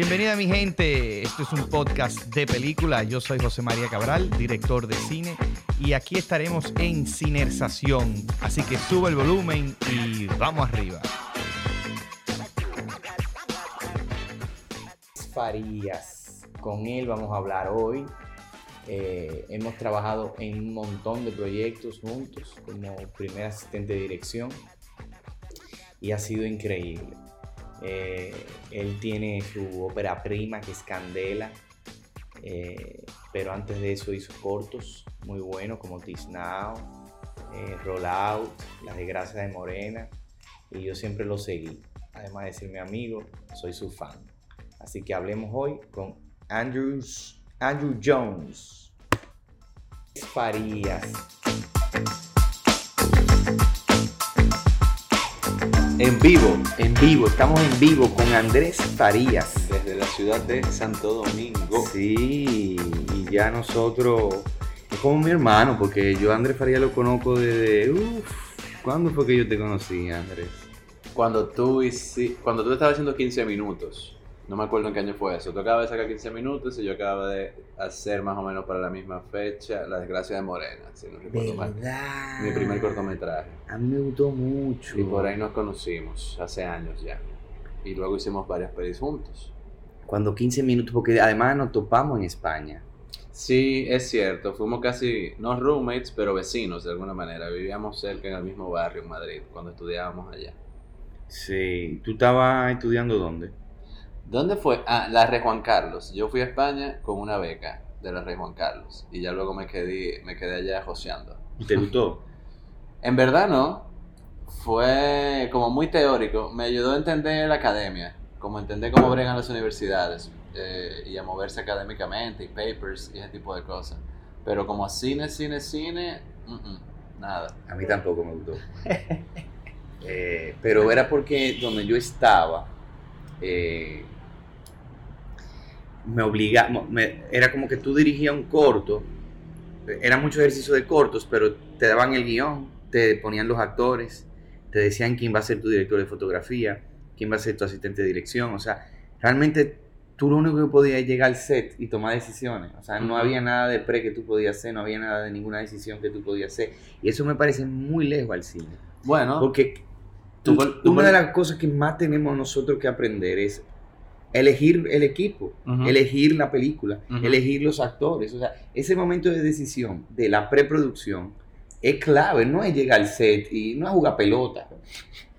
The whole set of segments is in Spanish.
Bienvenida mi gente, esto es un podcast de película. Yo soy José María Cabral, director de cine, y aquí estaremos en Cinersación. Así que sube el volumen y vamos arriba. Farías, con él vamos a hablar hoy. Eh, hemos trabajado en un montón de proyectos juntos como primer asistente de dirección y ha sido increíble. Eh, él tiene su ópera prima que es Candela, eh, pero antes de eso hizo cortos muy buenos como This Now, eh, Roll Out, Las Desgracias de Morena, y yo siempre lo seguí. Además de ser mi amigo, soy su fan. Así que hablemos hoy con Andrews, Andrew Jones. Farías. En vivo, en vivo, estamos en vivo con Andrés Farías. Desde la ciudad de Santo Domingo. Sí, y ya nosotros, es como mi hermano, porque yo a Andrés Farías lo conozco desde, uff, ¿cuándo fue que yo te conocí, Andrés? Cuando tú, hici- cuando tú estabas haciendo 15 minutos, no me acuerdo en qué año fue eso, tú acabas de sacar 15 minutos y yo acababa de hacer más o menos para la misma fecha La desgracia de Morena, si no recuerdo mal. Mi primer cortometraje. A mí me gustó mucho. Y por ahí nos conocimos, hace años ya. Y luego hicimos varias pelis juntos. Cuando 15 minutos, porque además nos topamos en España. Sí, es cierto, fuimos casi, no roommates, pero vecinos de alguna manera. Vivíamos cerca en el mismo barrio en Madrid cuando estudiábamos allá. Sí, ¿tú estabas estudiando dónde? ¿Dónde fue? Ah, la Rey Juan Carlos. Yo fui a España con una beca de la Rey Juan Carlos. Y ya luego me quedé, me quedé allá joseando. ¿Y te gustó? En verdad no. Fue como muy teórico. Me ayudó a entender la academia. Como entender cómo bregan las universidades. eh, y a moverse académicamente. Y papers y ese tipo de cosas. Pero como cine, cine, cine. mm, mm, nada. A mí tampoco me gustó. Eh, pero era porque donde yo estaba, eh, me obligaba, era como que tú dirigías un corto, era mucho ejercicio de cortos, pero te daban el guion, te ponían los actores, te decían quién va a ser tu director de fotografía, quién va a ser tu asistente de dirección, o sea, realmente tú lo único que podías es llegar al set y tomar decisiones, o sea, no había nada de pre que tú podías hacer, no había nada de ninguna decisión que tú podías hacer, y eso me parece muy lejos al cine. Bueno, Porque Tú tú- pon- tú una de las cosas que más tenemos nosotros que aprender es elegir el equipo, elegir la película, elegir los actores. O sea, ese momento de decisión de la preproducción es clave, no es llegar al set y no es jugar pelota.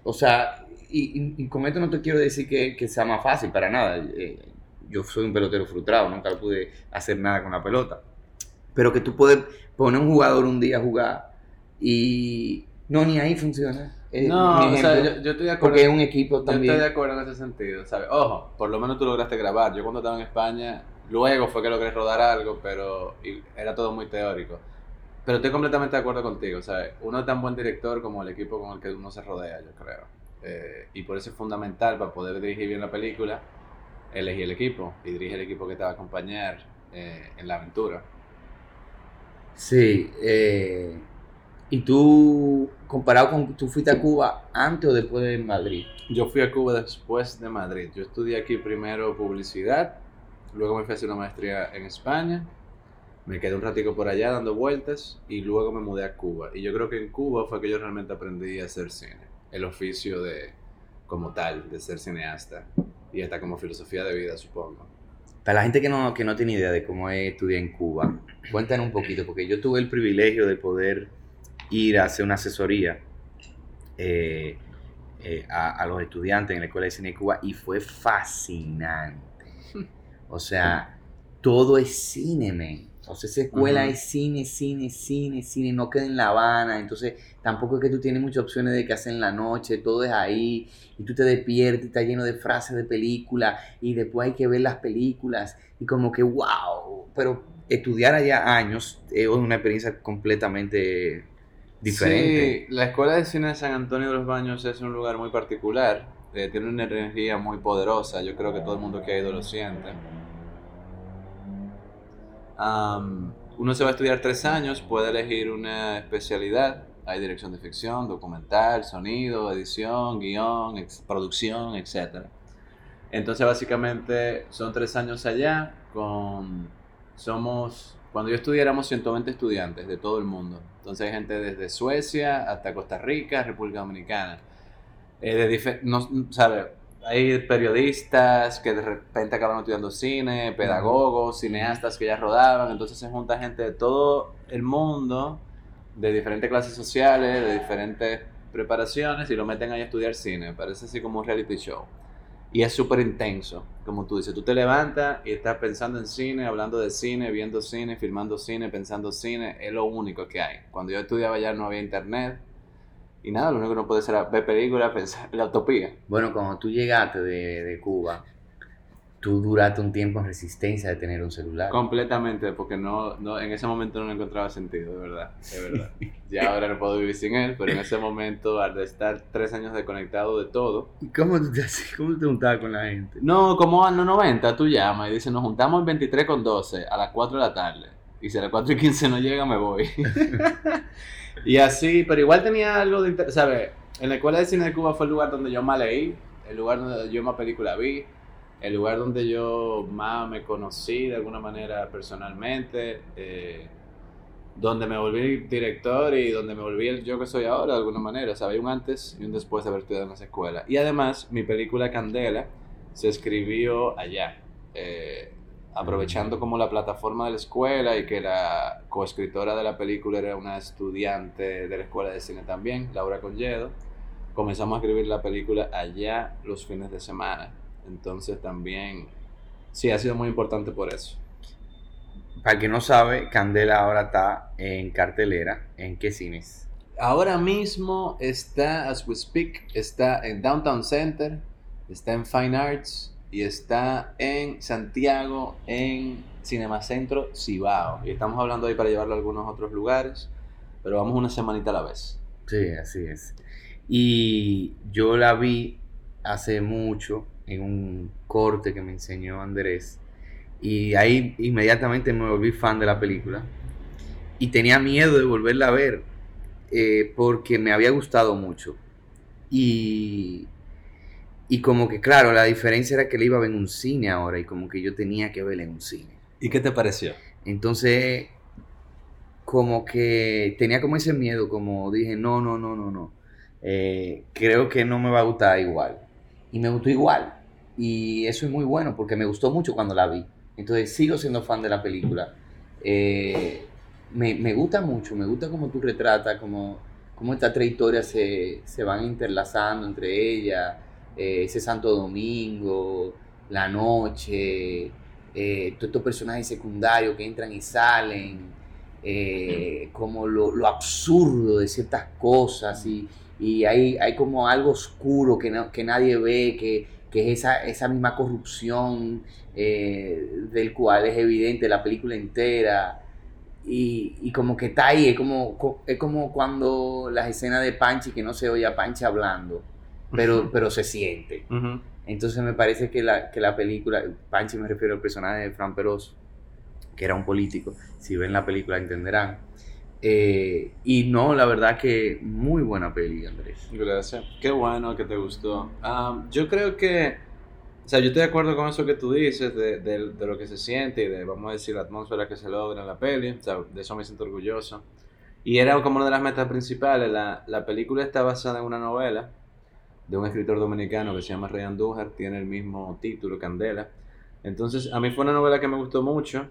O sea, y, y- y con esto no te quiero decir que, que sea más fácil, para nada. Eh, yo soy un pelotero frustrado, nunca pude hacer nada con la pelota. Pero que tú puedes poner un jugador un día a jugar y no, ni ahí funciona. Eh, no, o sea, yo, yo estoy de acuerdo. porque es un equipo Yo también. estoy de acuerdo en ese sentido, ¿sabes? Ojo, por lo menos tú lograste grabar. Yo cuando estaba en España, luego fue que logré rodar algo, pero era todo muy teórico. Pero estoy completamente de acuerdo contigo, ¿sabes? Uno es tan buen director como el equipo con el que uno se rodea, yo creo. Eh, y por eso es fundamental para poder dirigir bien la película, elegir el equipo y dirigir el equipo que te va a acompañar eh, en la aventura. Sí, eh, y tú, comparado con, tú fuiste a Cuba antes o después de Madrid. Yo fui a Cuba después de Madrid. Yo estudié aquí primero publicidad, luego me fui a hacer una maestría en España, me quedé un ratico por allá dando vueltas y luego me mudé a Cuba. Y yo creo que en Cuba fue que yo realmente aprendí a hacer cine, el oficio de como tal, de ser cineasta y hasta como filosofía de vida, supongo. Para la gente que no, que no tiene idea de cómo es estudiar en Cuba, cuéntanos un poquito, porque yo tuve el privilegio de poder ir a hacer una asesoría eh, eh, a, a los estudiantes en la Escuela de Cine de Cuba y fue fascinante. O sea, todo es cine, man. O sea, esa escuela es cine, cine, cine, cine, no queda en La Habana, entonces tampoco es que tú tienes muchas opciones de qué hacer en la noche, todo es ahí, y tú te despiertas y está lleno de frases de película, y después hay que ver las películas, y como que wow, pero estudiar allá años es una experiencia completamente Sí, la Escuela de Cine de San Antonio de los Baños es un lugar muy particular. eh, tiene una energía muy poderosa. Yo creo que todo el mundo que ha ido lo siente. Uno se va a estudiar tres años, puede elegir una especialidad. Hay dirección de ficción, documental, sonido, edición, guion, producción, etc. Entonces, básicamente, son tres años allá. Con, somos, cuando yo estudié, éramos 120 estudiantes de todo el mundo. Entonces, hay gente desde Suecia hasta Costa Rica, República Dominicana. Eh, de no, ¿sabe? Hay periodistas que de repente acaban estudiando cine, pedagogos, cineastas que ya rodaban. Entonces, se junta gente de todo el mundo, de diferentes clases sociales, de diferentes preparaciones, y lo meten ahí a estudiar cine. Parece así como un reality show. Y es súper intenso, como tú dices. Tú te levantas y estás pensando en cine, hablando de cine, viendo cine, filmando cine, pensando cine. Es lo único que hay. Cuando yo estudiaba ya no había internet. Y nada, lo único que no puede ser ver películas, pensar la utopía. Bueno, cuando tú llegaste de, de Cuba, tú duraste un tiempo en resistencia de tener un celular. Completamente, porque no, no en ese momento no encontraba sentido, de verdad, de verdad. ya ahora no puedo vivir sin él, pero en ese momento, al estar tres años desconectado de todo. ¿Y cómo cómo te juntabas con la gente? No, como a los 90 tú llamas y dices, nos juntamos el 23 con 12 a las 4 de la tarde. Y si a las 4 y 15 no llega, me voy. y así, pero igual tenía algo de interés, ¿sabes? En la Escuela de Cine de Cuba fue el lugar donde yo más leí, el lugar donde yo más película vi el lugar donde yo más me conocí de alguna manera personalmente, eh, donde me volví director y donde me volví el yo que soy ahora de alguna manera. O sea, hay un antes y un después de haber estudiado en esa escuela. Y además, mi película Candela se escribió allá, eh, aprovechando como la plataforma de la escuela y que la coescritora de la película era una estudiante de la escuela de cine también, Laura Conyedo. Comenzamos a escribir la película allá los fines de semana entonces también, sí, ha sido muy importante por eso. Para que no sabe, Candela ahora está en cartelera. ¿En qué cines? Ahora mismo está, as we speak, está en Downtown Center, está en Fine Arts y está en Santiago, en Cinema Centro Cibao. Y estamos hablando ahí para llevarlo a algunos otros lugares, pero vamos una semanita a la vez. Sí, así es. Y yo la vi hace mucho en un corte que me enseñó Andrés. Y ahí inmediatamente me volví fan de la película. Y tenía miedo de volverla a ver eh, porque me había gustado mucho. Y, y como que, claro, la diferencia era que le iba a ver en un cine ahora y como que yo tenía que verla en un cine. ¿Y qué te pareció? Entonces, como que tenía como ese miedo, como dije, no, no, no, no, no. Eh, creo que no me va a gustar igual y me gustó igual. Y eso es muy bueno porque me gustó mucho cuando la vi. Entonces sigo siendo fan de la película. Eh, me, me, gusta mucho, me gusta como tú retratas, como, como estas tres historias se, se van interlazando entre ellas. Eh, ese Santo Domingo, la noche, eh, todos estos personajes secundarios que entran y salen, como lo, lo, absurdo de ciertas cosas y, y hay, hay como algo oscuro que, que nadie ve, que, que es esa, esa misma corrupción eh, del cual es evidente la película entera. Y, y, como que está ahí, es como, es como cuando las escenas de Panchi, que no se oye a Panchi hablando, pero, pero se siente. Entonces me parece que la, que la película, Panchi me refiero al personaje de Fran Peroso, que era un político, si ven la película entenderán eh, y no, la verdad que muy buena peli, Andrés. Gracias. Qué bueno que te gustó. yo creo que, o sea, yo estoy de acuerdo con eso que tú dices, de, de, lo que se siente y de, vamos a decir, la atmósfera que se logra en la peli. O sea, de eso me siento orgulloso. Y era como una de las metas principales. La, la película está basada en una novela de un escritor dominicano que se llama Rey Andújar, tiene el mismo título, Candela. Entonces, a mí fue una novela que me gustó mucho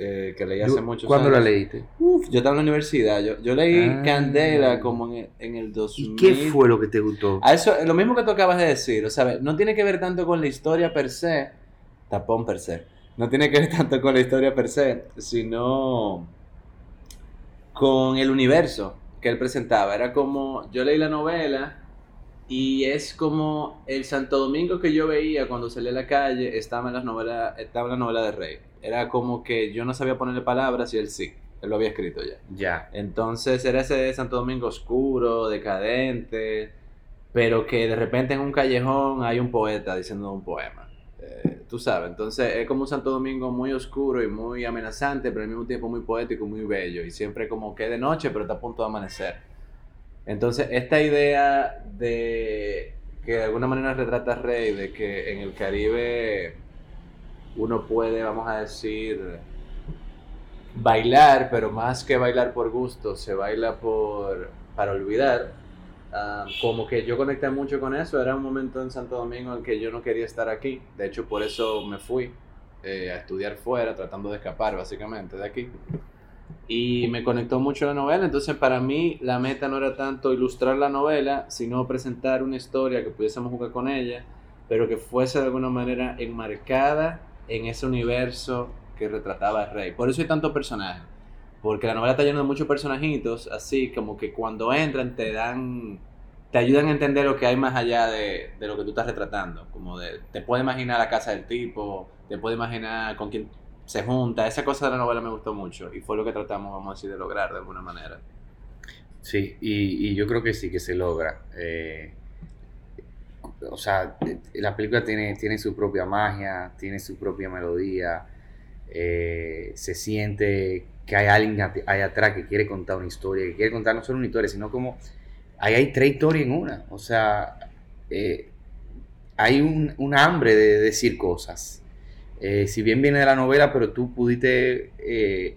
eh, que leí hace mucho ¿Cuándo la leíste? Uf, yo estaba en la universidad. Yo, yo leí ah. Candela como en, en, el 2000. ¿Y qué fue lo que te gustó? A eso, lo mismo que tú acabas de decir. O sea, no tiene que ver tanto con la historia per se. Tapón per se. No tiene que ver tanto con la historia per se, sino con el universo que él presentaba. Era como. Yo leí la novela. Y es como el Santo Domingo que yo veía cuando salí a la calle, estaba en, las novelas, estaba en la novela de Rey era como que yo no sabía ponerle palabras y él sí. Él lo había escrito ya. Ya. Entonces era ese Santo Domingo oscuro, decadente, pero que de repente en un callejón hay un poeta diciendo un poema. Eh, tú sabes, entonces es como un Santo Domingo muy oscuro y muy amenazante, pero al mismo tiempo muy poético, muy bello. Y siempre como que de noche, pero está a punto de amanecer. Entonces, esta idea de que de alguna manera retrata Rey de que en el Caribe uno puede, vamos a decir, bailar, pero más que bailar por gusto, se baila por para olvidar. Ah, como que yo conecté mucho con eso, era un momento en Santo Domingo en que yo no quería estar aquí, de hecho por eso me fui eh, a estudiar fuera, tratando de escapar básicamente de aquí. Y me conectó mucho la novela, entonces para mí la meta no era tanto ilustrar la novela, sino presentar una historia que pudiésemos jugar con ella, pero que fuese de alguna manera enmarcada en ese universo que retrataba el rey. Por eso hay tantos personajes, porque la novela está llena de muchos personajitos, así como que cuando entran te dan, te ayudan a entender lo que hay más allá de, de lo que tú estás retratando, como de, te puedes imaginar la casa del tipo, te puedes imaginar con quién se junta. Esa cosa de la novela me gustó mucho y fue lo que tratamos, vamos a decir, de lograr de alguna manera. Sí, y, y yo creo que sí que se logra. Eh, o sea, la película tiene, tiene su propia magia, tiene su propia melodía. eh, se siente que hay alguien ahí atrás que quiere contar una historia, que quiere contar no solo una historia, sino como ahí hay tres historias en una. O sea, eh, hay un hambre de decir cosas. Eh, si bien viene de la novela, pero tú pudiste eh,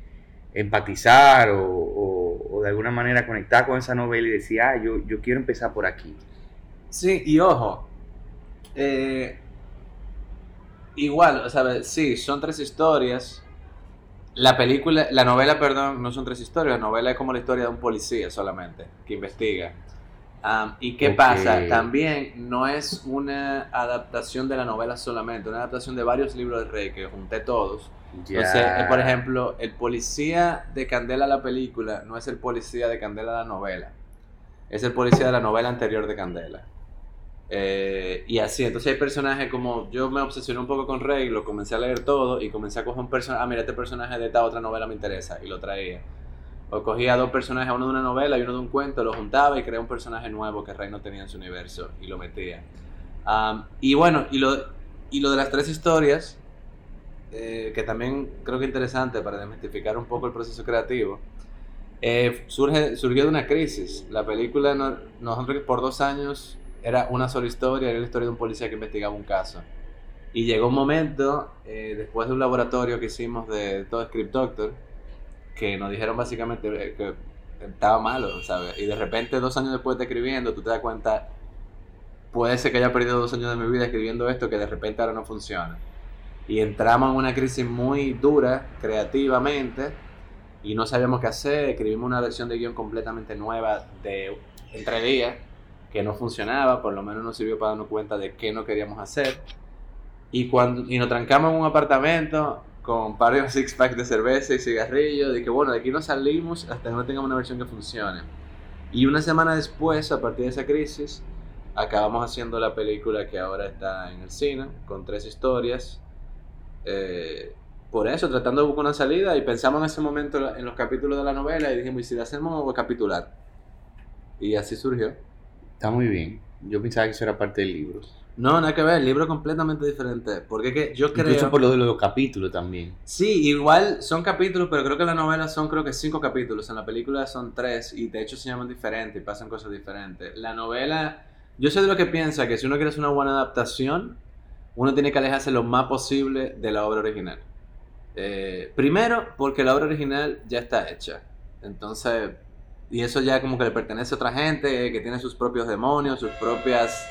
empatizar o, de alguna manera conectar con esa novela y decir, ah, yo, yo quiero empezar por aquí. Sí, y ojo, eh, igual, sea, sí, son tres historias. La película, la novela, perdón, no son tres historias, la novela es como la historia de un policía solamente, que investiga. ¿Y qué pasa? También no es una adaptación de la novela solamente, una adaptación de varios libros de Rey que junté todos. Entonces, eh, por ejemplo, el policía de Candela la película no es el policía de Candela la novela. Es el policía de la novela anterior de Candela. Eh, y así, entonces hay personajes como yo me obsesioné un poco con Rey, lo comencé a leer todo y comencé a coger un personaje, ah, mira, este personaje de esta otra novela me interesa y lo traía. O cogía dos personajes, uno de una novela y uno de un cuento, lo juntaba y creaba un personaje nuevo que Rey no tenía en su universo y lo metía. Am, y bueno, y lo, y lo de las tres historias, eh, que también creo que es interesante para desmitificar un poco el proceso creativo, eh, surge, surgió de una crisis. La película, no- nosotros por dos años era una sola historia, era la historia de un policía que investigaba un caso. Y llegó un momento, eh, después de un laboratorio que hicimos de todo Script Doctor, que nos dijeron básicamente eh, que estaba malo, ¿sabes? Y de repente, dos años después de escribiendo, tú te das cuenta, puede ser que haya perdido dos años de mi vida escribiendo esto, que de repente ahora no funciona. Y entramos en una crisis muy dura, creativamente, y no sabíamos qué hacer. Escribimos una versión de guion completamente nueva de entre días, que no funcionaba, por lo menos nos sirvió para darnos cuenta de qué no queríamos hacer. Y, cuando, y nos trancamos en un apartamento con varios six packs de cerveza y cigarrillos, de que bueno, de aquí no salimos hasta que no tengamos una versión que funcione. Y una semana después, a partir de esa crisis, acabamos haciendo la película que ahora está en el cine, con tres historias. Eh, por eso, tratando de buscar una salida, y pensamos en ese momento en los capítulos de la novela y dijimos, ¿y si la hacemos capitular? Y así surgió. Está muy bien. Yo pensaba que eso era parte del libro. No, nada que ver, el libro es completamente diferente. Porque es que yo creo... Incluso por lo de los capítulos también. Sí, igual son capítulos, pero creo que la novela son creo que cinco capítulos. En la película son tres y de hecho se llaman diferentes y pasan cosas diferentes. La novela, yo soy de lo que piensa que si uno quiere hacer una buena adaptación, uno tiene que alejarse lo más posible de la obra original. Eh, primero, porque la obra original ya está hecha. Entonces, y eso ya como que le pertenece a otra gente, que tiene sus propios demonios, sus propias...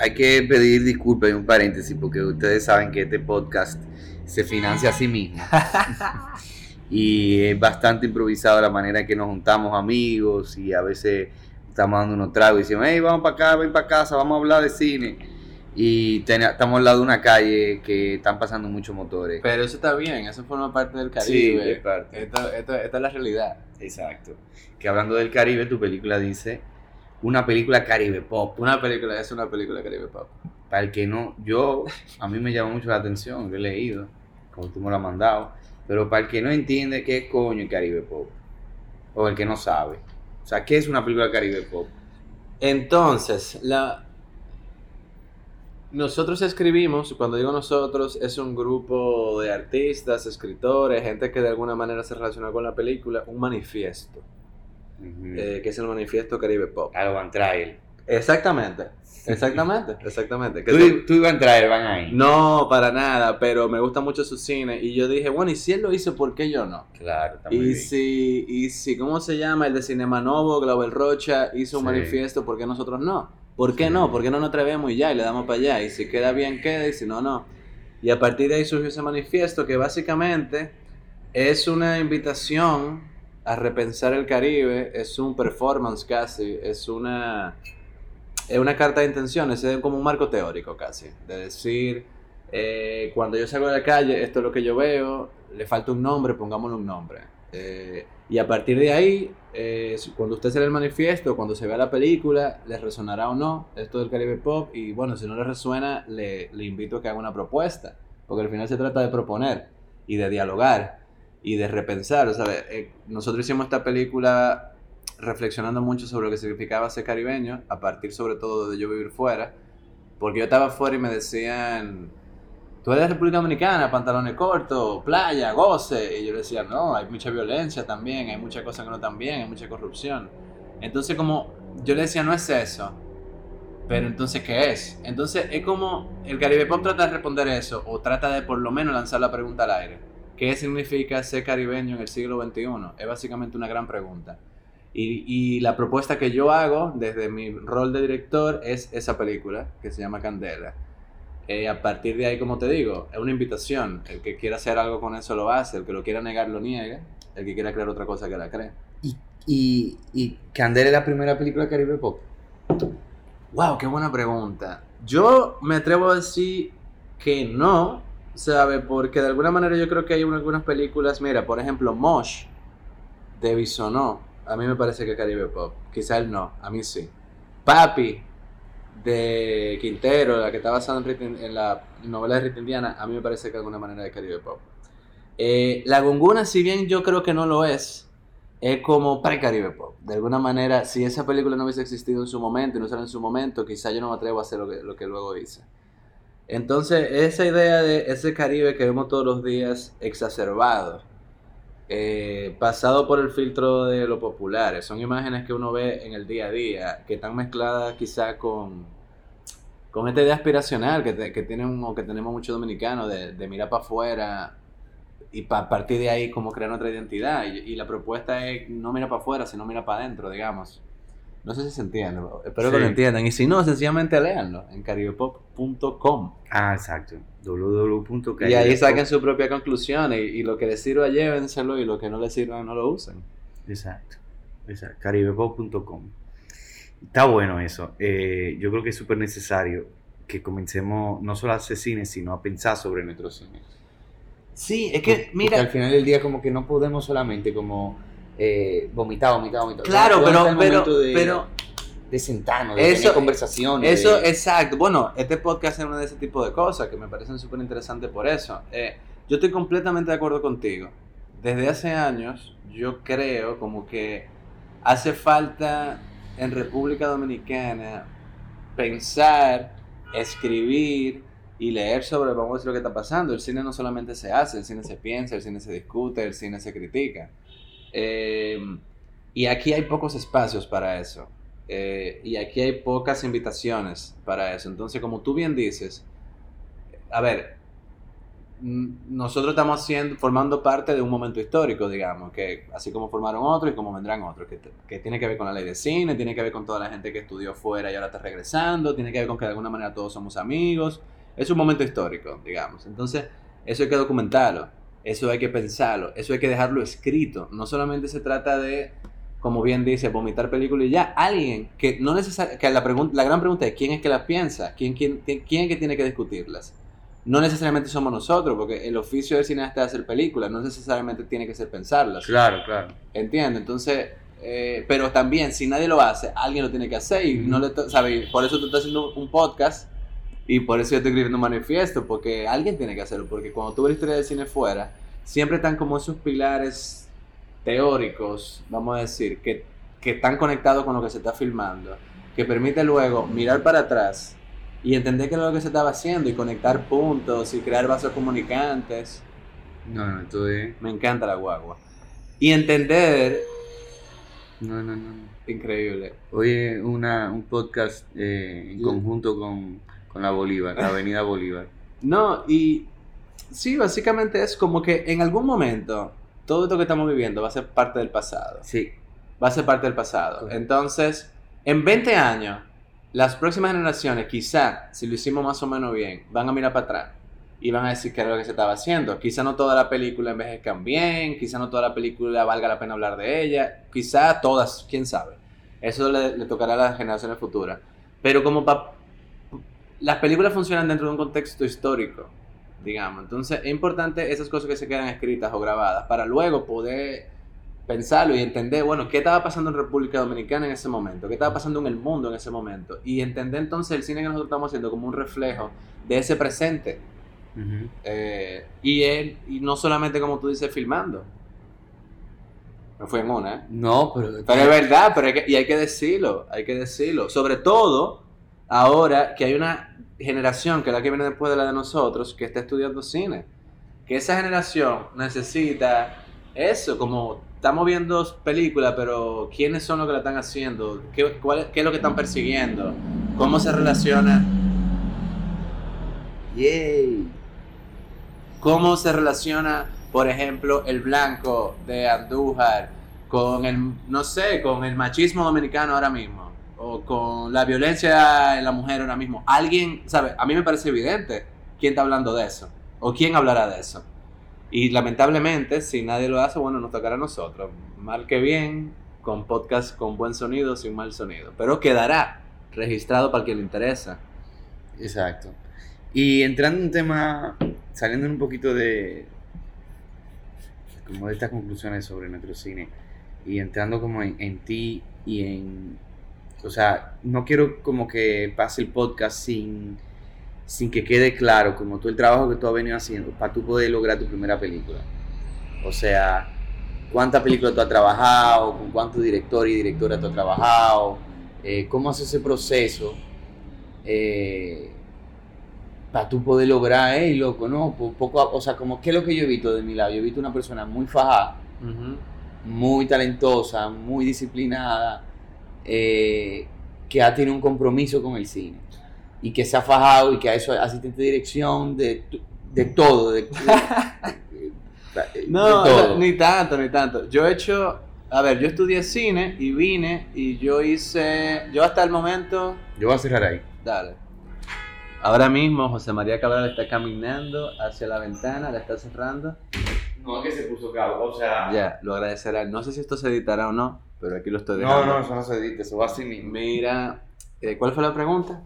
Hay que pedir disculpas y un paréntesis porque ustedes saben que este podcast se financia a sí mismo. y es bastante improvisado la manera en que nos juntamos amigos y a veces estamos dando unos tragos y decimos, hey, vamos para acá, ven para casa, vamos a hablar de cine. Y ten- estamos al lado de una calle que están pasando muchos motores. Pero eso está bien, eso forma parte del Sí, Caribe. es parte. Esto- esto- esta es la realidad. Exacto. Que hablando del Caribe, tu película dice una película Caribe Pop. Una película, es una película Caribe Pop. Para el que no, yo, a mí me llama mucho la atención, lo he leído, como tú me lo has mandado, pero para el que no entiende qué es coño el Caribe Pop, o el que no sabe, o sea, ¿qué es una película Caribe Pop? Entonces, la... nosotros escribimos, cuando digo nosotros, es un grupo de artistas, escritores, gente que de alguna manera se relaciona con la película, un manifiesto, Eh, que es el manifiesto Caribe Pop. Algo Van Trail. Exactamente, exactamente, exactamente. Que Tú, tú a entrar, van ahí. No, para nada, pero me gusta mucho su cine. Y yo dije, bueno, y si él lo hizo, ¿por qué yo no? Claro, está muy Y bien. si, y si, ¿cómo se llama? El de Cinema Novo, Glauber Rocha, hizo un Sí. manifiesto, ¿por qué nosotros no? ¿Por qué Sí. no? ¿Por qué no nos atrevemos y ya? Y le damos para allá. Y si queda bien, queda, y si no, no. Y a partir de ahí surgió ese manifiesto que básicamente es una invitación a repensar el Caribe, es un performance casi, es una, es una carta de intenciones, es como un marco teórico casi, de decir, eh, cuando yo salgo de la calle, esto es lo que yo veo, le falta un nombre, pongámosle un nombre. Eh, y a partir de ahí, eh, cuando usted se lee el manifiesto, cuando se vea la película, les resonará o no esto del Caribe Pop. Y bueno, si no le resuena, le, le invito a que haga una propuesta. Porque al final se trata de proponer y de dialogar y de repensar. Sea, eh, nosotros hicimos esta película reflexionando mucho sobre lo que significaba ser caribeño, a partir sobre todo de yo vivir fuera. Porque yo estaba fuera y me decían, tú eres de República Dominicana, pantalones cortos, playa, goce. Y yo le decía, no, hay mucha violencia también, hay muchas cosas que no están bien, hay mucha corrupción. Entonces como yo le decía, no es eso. Pero entonces, ¿qué es? Entonces es como el Caribe Pop trata de responder eso, o trata de por lo menos lanzar la pregunta al aire. ¿Qué significa ser caribeño en el siglo XXI? Es básicamente una gran pregunta. Y, y la propuesta que yo hago desde mi rol de director es esa película que se llama Candela. Eh, a partir de ahí, como te digo, es una invitación. El que quiera hacer algo con eso lo hace, el que lo quiera negar lo niega, el que quiera creer otra cosa que la cree. Y, y, y Candela es la primera película de Caribe Pop. Wow, qué buena pregunta. Yo me atrevo a decir que no, ¿sabe? Porque de alguna manera yo creo que hay algunas películas, mira, por ejemplo, Mosh de Bisonó, a mí me parece que Caribe Pop. Quizá él no, a mí sí. Papi de Quintero, la que está basada en, la novela de Rita Indiana, a mí me parece que de alguna manera es Caribe Pop. Eh, la Gonguna, si bien yo creo que no lo es, es como pre-Caribe Pop. De alguna manera, si esa película no hubiese existido en su momento y no salió en su momento, quizá yo no me atrevo a hacer lo que, lo que luego hice. Entonces, esa idea de ese Caribe que vemos todos los días exacerbado, eh, pasado por el filtro de lo popular, son imágenes que uno ve en el día a día, que están mezcladas quizá con, con esta idea aspiracional que, te- que, tienen, o que tenemos muchos dominicanos de, de mirar para afuera y a partir de ahí como crear nuestra identidad. Y, y la propuesta es no mira para afuera, sino mira para adentro, digamos. No sé si se entiende, espero que lo entiendan. Y si no, sencillamente léanlo en caribepop.com. Ah, exacto. Y www.caribepop. ahí saquen su propia conclusión. Y, y lo que les sirva, llévenselo. Y lo que no les sirva, no lo usen. Exacto. Exacto. Caribepop.com. Está bueno eso. Eh, yo creo que es súper necesario que comencemos no solo a hacer cine, sino a pensar sobre nuestro cine. Sí, es Porque- porque al final del día como que no podemos solamente como eh, vomitar, vomitar, vomitar. Claro, pero, ¿dónde está el pero, de, pero de sentarnos, de Eso- tener conversaciones. Eso, de- exacto. Bueno, este podcast es uno de ese tipo de cosas que me parecen súper interesantes por eso. Eh, yo estoy completamente de acuerdo contigo. Desde hace años, yo creo como que hace falta en República Dominicana pensar, escribir y leer sobre, vamos a decir, lo que está pasando. El cine no solamente se hace, el cine se piensa, el cine se discute, el cine se critica. Eh, y aquí hay pocos espacios para eso. Eh, y aquí hay pocas invitaciones para eso. Entonces, como tú bien dices, a ver, nosotros estamos haciendo, formando parte de un momento histórico, digamos, que así como formaron otros y como vendrán otros, que, que tiene que ver con la ley de cine, tiene que ver con toda la gente que estudió fuera y ahora está regresando, tiene que ver con que de alguna manera todos somos amigos. Es un momento histórico, digamos. Entonces, eso hay que documentarlo, eso hay que pensarlo, eso hay que dejarlo escrito. No solamente se trata de como bien dice, vomitar películas y ya, alguien que no necesariamente, que la, pregunta, la gran pregunta es quién es que las piensa, ¿Quién, quién, quién, quién es que tiene que discutirlas. No necesariamente somos nosotros, porque el oficio del cineasta es hacer películas, no necesariamente tiene que ser pensarlas. Claro, claro. Entiendo, entonces, eh, pero también si nadie lo hace, alguien lo tiene que hacer y no le, to- ¿sabe? Por eso tú estás haciendo un podcast y por eso yo estoy escribiendo un manifiesto, porque alguien tiene que hacerlo, porque cuando tú ves la historia del cine fuera, siempre están como esos pilares teóricos, vamos a decir, que, que están conectados con lo que se está filmando, que permite luego mirar para atrás y entender qué es lo que se estaba haciendo y conectar puntos y crear vasos comunicantes. No, no, esto es... Me encanta la guagua. Y entender No, no, no. no. Increíble. Hoy es una, un podcast eh, en Sí. conjunto con, con la Bolívar, la Avenida Bolívar. No, y sí, básicamente es como que en algún momento todo esto que estamos viviendo va a ser parte del pasado. Sí, Va a ser parte del pasado. Entonces, en 20 años, las próximas generaciones, quizá, si lo hicimos más o menos bien, van a mirar para atrás y van a decir qué era lo que se estaba haciendo. Quizá no toda la película envejezcan bien, quizá no toda la película valga la pena hablar de ella, quizá todas, quién sabe. Eso le, le tocará a las generaciones futuras. Pero como pa- las películas funcionan dentro de un contexto histórico, digamos. Entonces es importante esas cosas que se quedan escritas o grabadas para luego poder pensarlo y entender, bueno, qué estaba pasando en República Dominicana en ese momento, qué estaba pasando en el mundo en ese momento. Y entender entonces el cine que nosotros estamos haciendo como un reflejo de ese presente. Eh, y, él, y no solamente como tú dices, filmando. Me fui en una, ¿eh? no, pero... Pero es verdad, pero hay que, y hay que decirlo, hay que decirlo. Sobre todo ahora que hay una generación, que es la que viene después de la de nosotros, que está estudiando cine. Que esa generación necesita eso, como estamos viendo películas, pero ¿quiénes son los que la están haciendo? ¿Qué, cuál es- qué es lo que están persiguiendo? ¿Cómo se relaciona? Yay. ¿Cómo se relaciona, por ejemplo, el blanco de Andújar con el, no sé, con el machismo dominicano ahora mismo? O con la violencia en la mujer ahora mismo. Alguien, ¿sabe? A mí me parece evidente quién está hablando de eso. O quién hablará de eso. Y lamentablemente, si nadie lo hace, bueno, nos tocará a nosotros. Mal que bien, con podcast con buen sonido, sin mal sonido. Pero quedará registrado para quien le interesa. Exacto. Y entrando en un tema, saliendo un poquito de como de estas conclusiones sobre nuestro cine y entrando como en, en ti y en, o sea, no quiero como que pase el podcast sin, sin que quede claro como todo el trabajo que tú has venido haciendo para tú poder lograr tu primera película. O sea, cuántas películas tú has trabajado, con cuántos directores y directoras tú has trabajado, eh, cómo haces ese proceso. Eh, para tú poder lograr, hey, loco, ¿no? Po- Poco, a- o sea, como, ¿qué es lo que yo he visto de mi lado? Yo he visto una persona muy fajada, muy talentosa, muy disciplinada, eh, que ha tenido un compromiso con el cine y que se ha fajado y que ha hecho asistente de dirección de, de todo. De, de- No, de todo. ni tanto, ni tanto. Yo he hecho, a ver, yo estudié cine y vine y yo hice, yo hasta el momento, Yo voy a cerrar ahí. dale. Ahora mismo José María Cabral está caminando hacia la ventana, la está cerrando. No es que se puso cabo, o sea. Ya, lo agradecerá. No sé si esto se editará o no, pero aquí lo estoy No, dejando. no, eso no se edita, eso va así mismo. Mira, eh, ¿cuál fue la pregunta?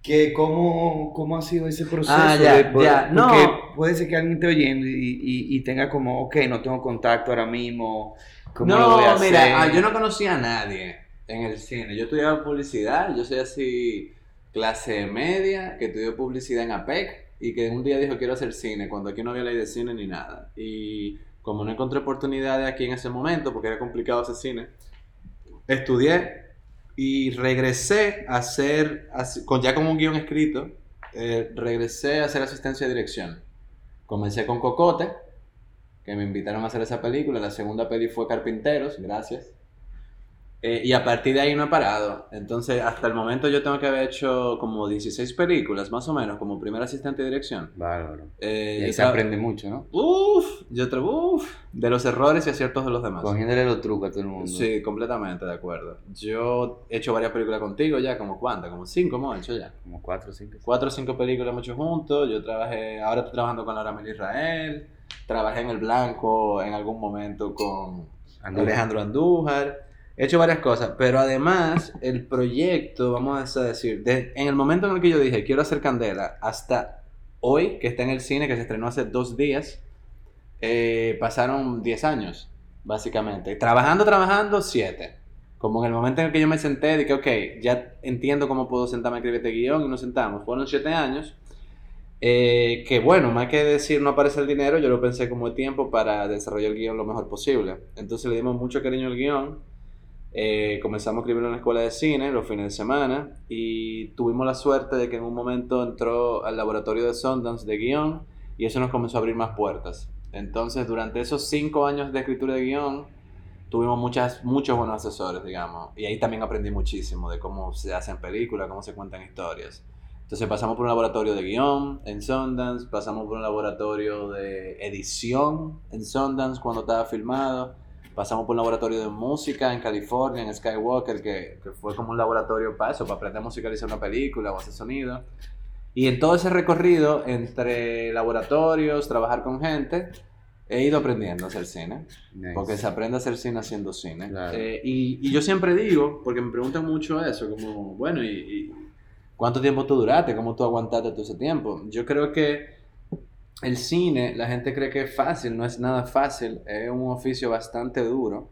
que cómo, cómo ha sido ese proceso. Ah, ya, de poder- ya, no. Porque puede ser que alguien esté oyendo y, y- y tenga como, ok, no tengo contacto ahora mismo. ¿Cómo no, lo voy a hacer? mira, ah, yo no conocía a nadie en el cine. Yo estudiaba publicidad, yo soy así clase media, que estudió publicidad en APEC y que un día dijo quiero hacer cine, cuando aquí no había ley de cine ni nada. Y como no encontré oportunidades aquí en ese momento, porque era complicado hacer cine, estudié y regresé a hacer, con, ya con un guion escrito, eh, regresé a hacer asistencia de dirección. Comencé con Cocote, que me invitaron a hacer esa película. La segunda peli fue Carpinteros, gracias. Eh, y a partir de ahí no he parado. Entonces, hasta el momento yo tengo que haber hecho como 16 películas, más o menos, como primer asistente de dirección. Bárbaro. Eh, Y ahí se aprende mucho, ¿no? Uf, yo tra- uf, de los errores y aciertos de los demás. Cogiéndole los trucos a todo el mundo. Sí, completamente de acuerdo. Yo he hecho varias películas contigo ya, como cuántas, como cinco hemos hecho ya. Como cuatro o cinco. Cuatro o cinco películas hemos hecho juntos. Yo trabajé, ahora estoy trabajando con Laura Mel Israel. Trabajé en El Blanco en algún momento con Andújar. Alejandro Andújar. He hecho varias cosas, pero además el proyecto, vamos a decir, de- en el momento en el que yo dije quiero hacer Candela, hasta hoy, que está en el cine, que se estrenó hace dos días, eh, pasaron 10 años, básicamente. Trabajando, trabajando, 7. Como en el momento en el que yo me senté, dije, ok, ya entiendo cómo puedo sentarme a escribir este guion y nos sentamos. Fueron 7 años. eh, que bueno, más que decir no aparece el dinero, yo lo pensé como tiempo para desarrollar el guion lo mejor posible. Entonces le dimos mucho cariño al guion. Eh, comenzamos a escribirlo en la escuela de cine los fines de semana y tuvimos la suerte de que en un momento entró al laboratorio de Sundance de guion y eso nos comenzó a abrir más puertas. Entonces, durante esos cinco años de escritura de guion, tuvimos muchas, muchos buenos asesores, digamos, y ahí también aprendí muchísimo de cómo se hacen películas, cómo se cuentan historias. Entonces pasamos por un laboratorio de guion en Sundance, pasamos por un laboratorio de edición en Sundance cuando estaba filmado, pasamos por un laboratorio de música en California, en Skywalker, que, que fue como un laboratorio para eso, para aprender a musicalizar una película o hacer sonido. Y en todo ese recorrido, entre laboratorios, trabajar con gente, he ido aprendiendo a hacer cine. Nice. Porque se aprende a hacer cine haciendo cine. Claro. Eh, y, y yo siempre digo, porque me preguntan mucho eso, como, bueno, ¿y, y cuánto tiempo tú duraste? ¿Cómo tú aguantaste todo ese tiempo? Yo creo que el cine, la gente cree que es fácil, no es nada fácil, es un oficio bastante duro.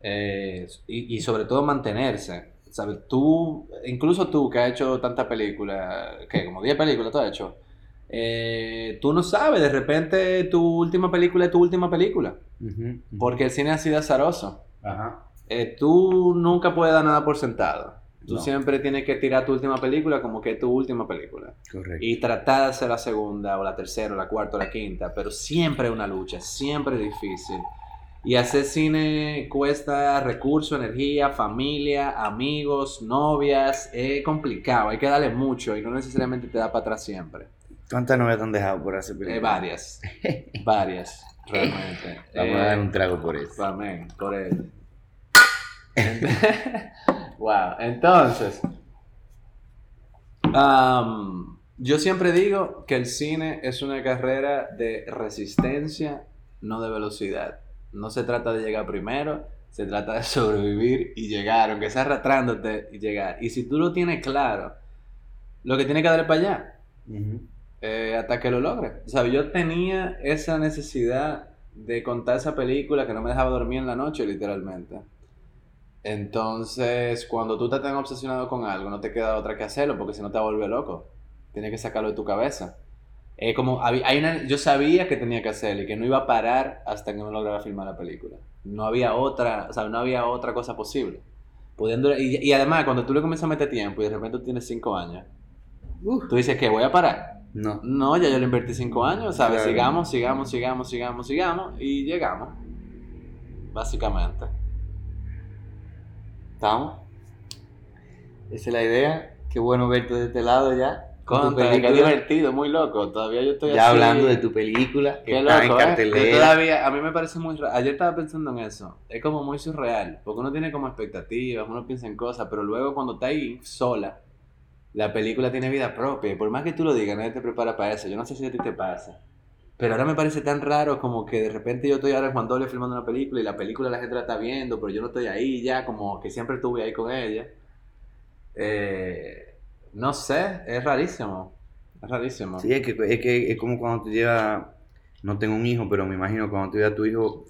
eh, y, y sobre todo mantenerse. ¿Sabes? Tú, incluso tú que has hecho tantas películas, que como 10 películas tú has hecho, eh, tú no sabes, de repente tu última película es tu última película. Ujú, ujú. Porque el cine ha sido azaroso. Ajá. Eh, tú nunca puedes dar nada por sentado. Tú No. siempre tienes que tirar tu última película como que es tu última película. Correcto. Y tratar de hacer la segunda, o la tercera, o la cuarta, o la quinta. Pero siempre es una lucha, siempre es difícil. Y hacer cine cuesta recursos, energía, familia, amigos, novias. Es complicado, hay que darle mucho y no necesariamente te da para atrás siempre. ¿Cuántas novias te han dejado por hacer Eh, películas? varias, varias, realmente. Vamos a Eh, dar un trago por eso. Amén, por él. wow, entonces, yo siempre digo que el cine es una carrera de resistencia, no de velocidad. No se trata de llegar primero, se trata de sobrevivir y llegar, aunque sea arrastrándote y llegar. Y si tú lo tienes claro, lo que tienes que darle para allá eh, hasta que lo logre. O sea, yo tenía esa necesidad de contar esa película que no me dejaba dormir en la noche, literalmente. Entonces, cuando tú estás tan obsesionado con algo, no te queda otra que hacerlo, porque si no te volver loco. Tienes que sacarlo de tu cabeza. Es como, había- hay una, yo sabía que tenía que hacerlo y que no iba a parar hasta que no lograra filmar la película. No había otra, o sea, no había otra cosa posible. Pudiendo, y, y además, cuando tú le comienzas a meter tiempo y de repente tú tienes cinco años, tú dices que voy a parar. No. No, ya yo le invertí cinco años, ¿sabes? Claro. Sigamos, sigamos, sigamos, sigamos, sigamos y llegamos. Básicamente. ¿Estamos? Esa es la idea. Qué bueno verte de este lado ya. con tu qué divertido, muy loco. Todavía yo estoy Ya así. hablando de tu película, que Qué está loco, en ¿eh? Yo todavía, a mí me parece muy... Ayer estaba pensando en eso. Es como muy surreal. Porque uno tiene como expectativas, uno piensa en cosas, pero luego cuando está ahí sola, la película tiene vida propia. Por más que tú lo digas, nadie te prepara para eso. Yo no sé si a ti te pasa. Pero ahora me parece tan raro como que de repente yo estoy ahora en Juan Doble filmando una película y la película la gente la está viendo, pero yo no estoy ahí ya, como que siempre estuve ahí con ella. Eh, no sé, es rarísimo. Es rarísimo. Sí, es que, es que es como cuando tú llevas, no tengo un hijo, pero me imagino cuando tú llevas a tu hijo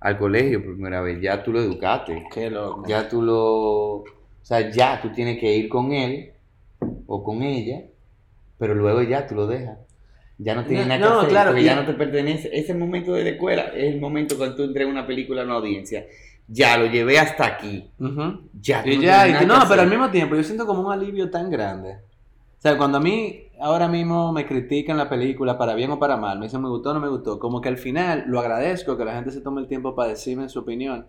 al colegio por primera vez, ya tú lo educaste, Qué loco. ya tú lo, o sea, ya tú tienes que ir con él o con ella, pero luego ya tú lo dejas. Ya no tienes No, nada que no, hacer, claro, porque ya no te pertenece. Ese momento de la escuela es el momento cuando tú entregas una película a una audiencia. Ya lo llevé hasta aquí. Ya, Y no ya, y que- no, pero al mismo tiempo yo siento como un alivio tan grande. O sea, cuando a mí ahora mismo me critican la película, para bien o para mal, me dicen me gustó o no me gustó, como que al final lo agradezco que la gente se tome el tiempo para decirme su opinión,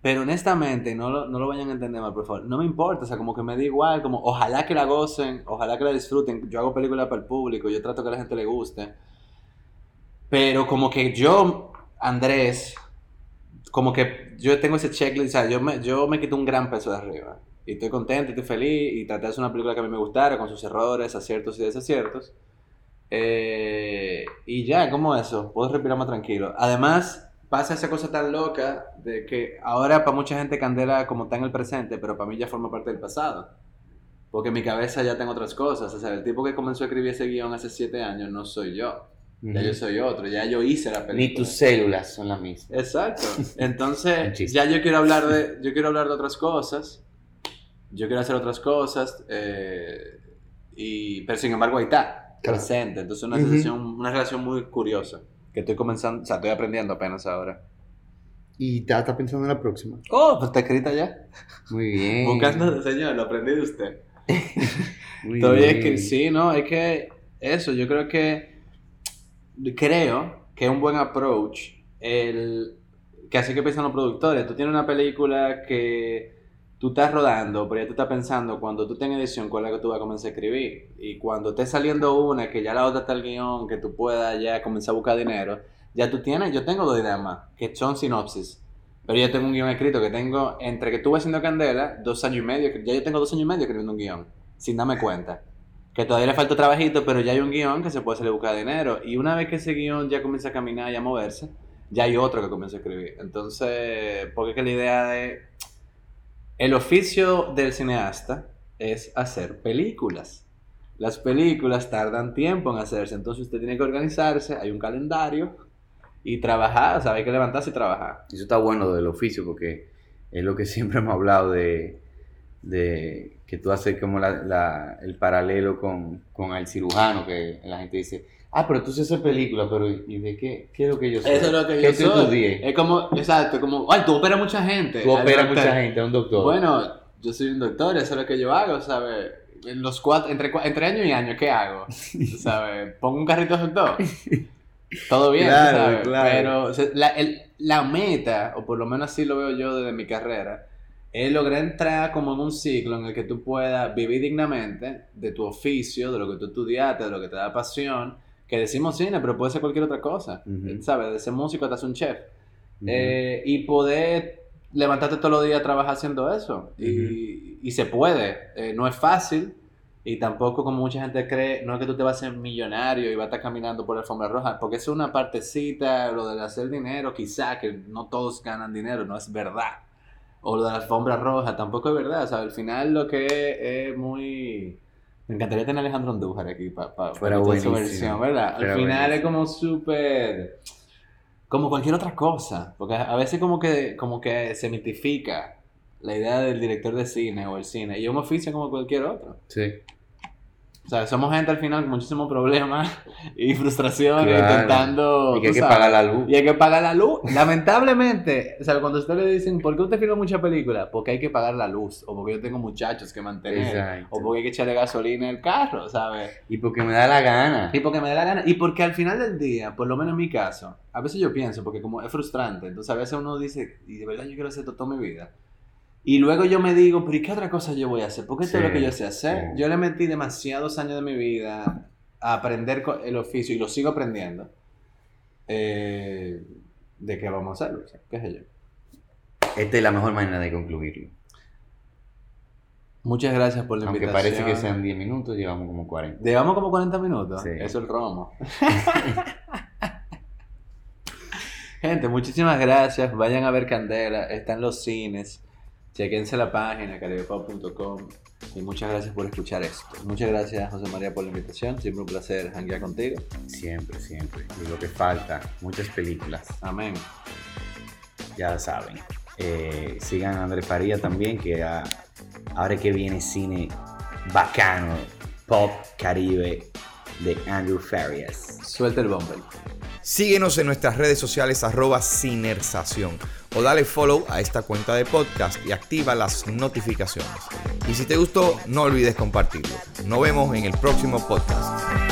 pero honestamente, no lo, no lo vayan a entender mal, por favor, no me importa, o sea, como que me da igual, como ojalá que la gocen, ojalá que la disfruten, yo hago películas para el público, yo trato que a la gente le guste, pero como que yo, Andrés, como que yo tengo ese checklist, o sea, yo me, yo me quito un gran peso de arriba. Y estoy contento, estoy feliz, y traté de hacer una película que a mí me gustara, con sus errores, aciertos y desaciertos. Eh, y ya, como eso, puedo respirar más tranquilo. Además, pasa esa cosa tan loca de que ahora para mucha gente Candela como está en el presente, pero para mí ya forma parte del pasado. Porque en mi cabeza ya tengo otras cosas. O sea, el tipo que comenzó a escribir ese guion hace siete años no soy yo. Ya yo soy otro, ya yo hice la película. Ni tus células son las mismas. Exacto. Entonces, ya yo quiero hablar de, yo quiero hablar de otras cosas. Yo quiero hacer otras cosas. eh, y, pero sin embargo, ahí está, Claro. presente. Entonces, una Ujú. sensación, una relación muy curiosa. Que estoy comenzando, o sea, estoy aprendiendo apenas ahora. ¿Y ya estás pensando en la próxima? Oh, pues está escrita ya. Muy bien. Buscando, señor, lo aprendí de usted. Muy Todavía es bien. que sí, ¿no? Es que eso, yo creo que creo que es un buen approach el que así que piensan los productores. Tú tienes una película que tú estás rodando, pero ya tú estás pensando cuando tú tengas edición cuál es la que tú vas a comenzar a escribir. Y cuando esté saliendo una, que ya la otra está el guion, que tú puedas ya comenzar a buscar dinero, ya tú tienes, yo tengo dos ideas más, que son sinopsis. Pero yo tengo un guion escrito que tengo, entre que estuve haciendo Candela, dos años y medio, ya yo tengo dos años y medio escribiendo un guion, sin darme cuenta. Que todavía le falta trabajito, pero ya hay un guion que se puede a buscar dinero. Y una vez que ese guion ya comienza a caminar y a moverse, ya hay otro que comienza a escribir. Entonces, porque es que la idea de... El oficio del cineasta es hacer películas. Las películas tardan tiempo en hacerse, entonces usted tiene que organizarse, hay un calendario y trabajar, o sea, hay que levantarse y trabajar. Eso está bueno del oficio porque es lo que siempre hemos hablado de, de que tú haces como la, la, el paralelo con, con, el cirujano, que la gente dice, ah, pero tú haces película, pero ¿y de qué? ¿Qué es lo que yo sé? Eso es lo que yo soy. Es como, exacto, como, ay, tú operas mucha gente. Tú operas mucha gente, un doctor. Bueno, yo soy un doctor, eso es lo que yo hago, ¿sabes? En los cuatro, entre, entre año y año, ¿qué hago? ¿Sabes? Pongo un carrito de doctor. Todo bien, ¿sabes? Pero la, el, la meta, o por lo menos así lo veo yo desde mi carrera, es lograr entrar como en un ciclo en el que tú puedas vivir dignamente de tu oficio, de lo que tú estudiaste, de lo que te da pasión, que decimos cine, pero puede ser cualquier otra cosa, ¿sabes? De ser músico hasta ser un chef. eh, y poder levantarte todos los días a trabajar haciendo eso. y, y, se puede. Eh, no es fácil. Y tampoco, como mucha gente cree, no es que tú te vas a ser millonario y vas a estar caminando por la alfombra roja, porque es una partecita, lo de hacer dinero, quizá, que no todos ganan dinero, no es verdad. O lo de la alfombra roja, tampoco es verdad. O sea, al final lo que es, es muy... Me encantaría tener a Alejandro Andújar aquí para pa, pa su versión, ¿verdad? Al final es como súper como cualquier otra cosa, porque a veces como que, como que se mitifica la idea del director de cine o el cine, y es un oficio como cualquier otro. Sí. O sea, somos gente al final con muchísimos problemas y frustraciones claro. intentando... Y que hay que sabes, pagar la luz. Y hay que pagar la luz. Lamentablemente, o sea, cuando usted le dicen, ¿por qué usted filma mucha película? Porque hay que pagar la luz, o porque yo tengo muchachos que mantener, Exacto. o porque hay que echarle gasolina el carro, ¿sabes? Y porque me da la gana. Y porque me da la gana. Y porque al final del día, por lo menos en mi caso, a veces yo pienso, porque como es frustrante, entonces a veces uno dice, y de verdad yo quiero hacer esto toda mi vida. Y luego yo me digo, pero ¿y qué otra cosa yo voy a hacer? Porque esto sí, es lo que yo sé hacer. Sí. Yo le metí demasiados años de mi vida a aprender el oficio y lo sigo aprendiendo. Eh, ¿De qué vamos a hacer? ¿Qué sé yo? Esta es la mejor manera de concluirlo. Muchas gracias por la Aunque invitación. parece que sean 10 minutos, llevamos como 40. ¿Llevamos como 40 minutos? Sí. Eso es el romo. Gente, muchísimas gracias. Vayan a ver Candela. Está en los cines. Chequense la página caribePop.com y muchas gracias por escuchar esto. Muchas gracias José María por la invitación. Siempre un placer hanguear contigo. Siempre, siempre. Y lo que falta, muchas películas. Amén. Ya saben. Eh, sigan a Andrés Faría también, que a, ahora que viene cine bacano, pop caribe de Andrew Farias. Suelta el bomber. Síguenos en nuestras redes sociales arroba Cinersación o dale follow a esta cuenta de podcast y activa las notificaciones. Y si te gustó, no olvides compartirlo. Nos vemos en el próximo podcast.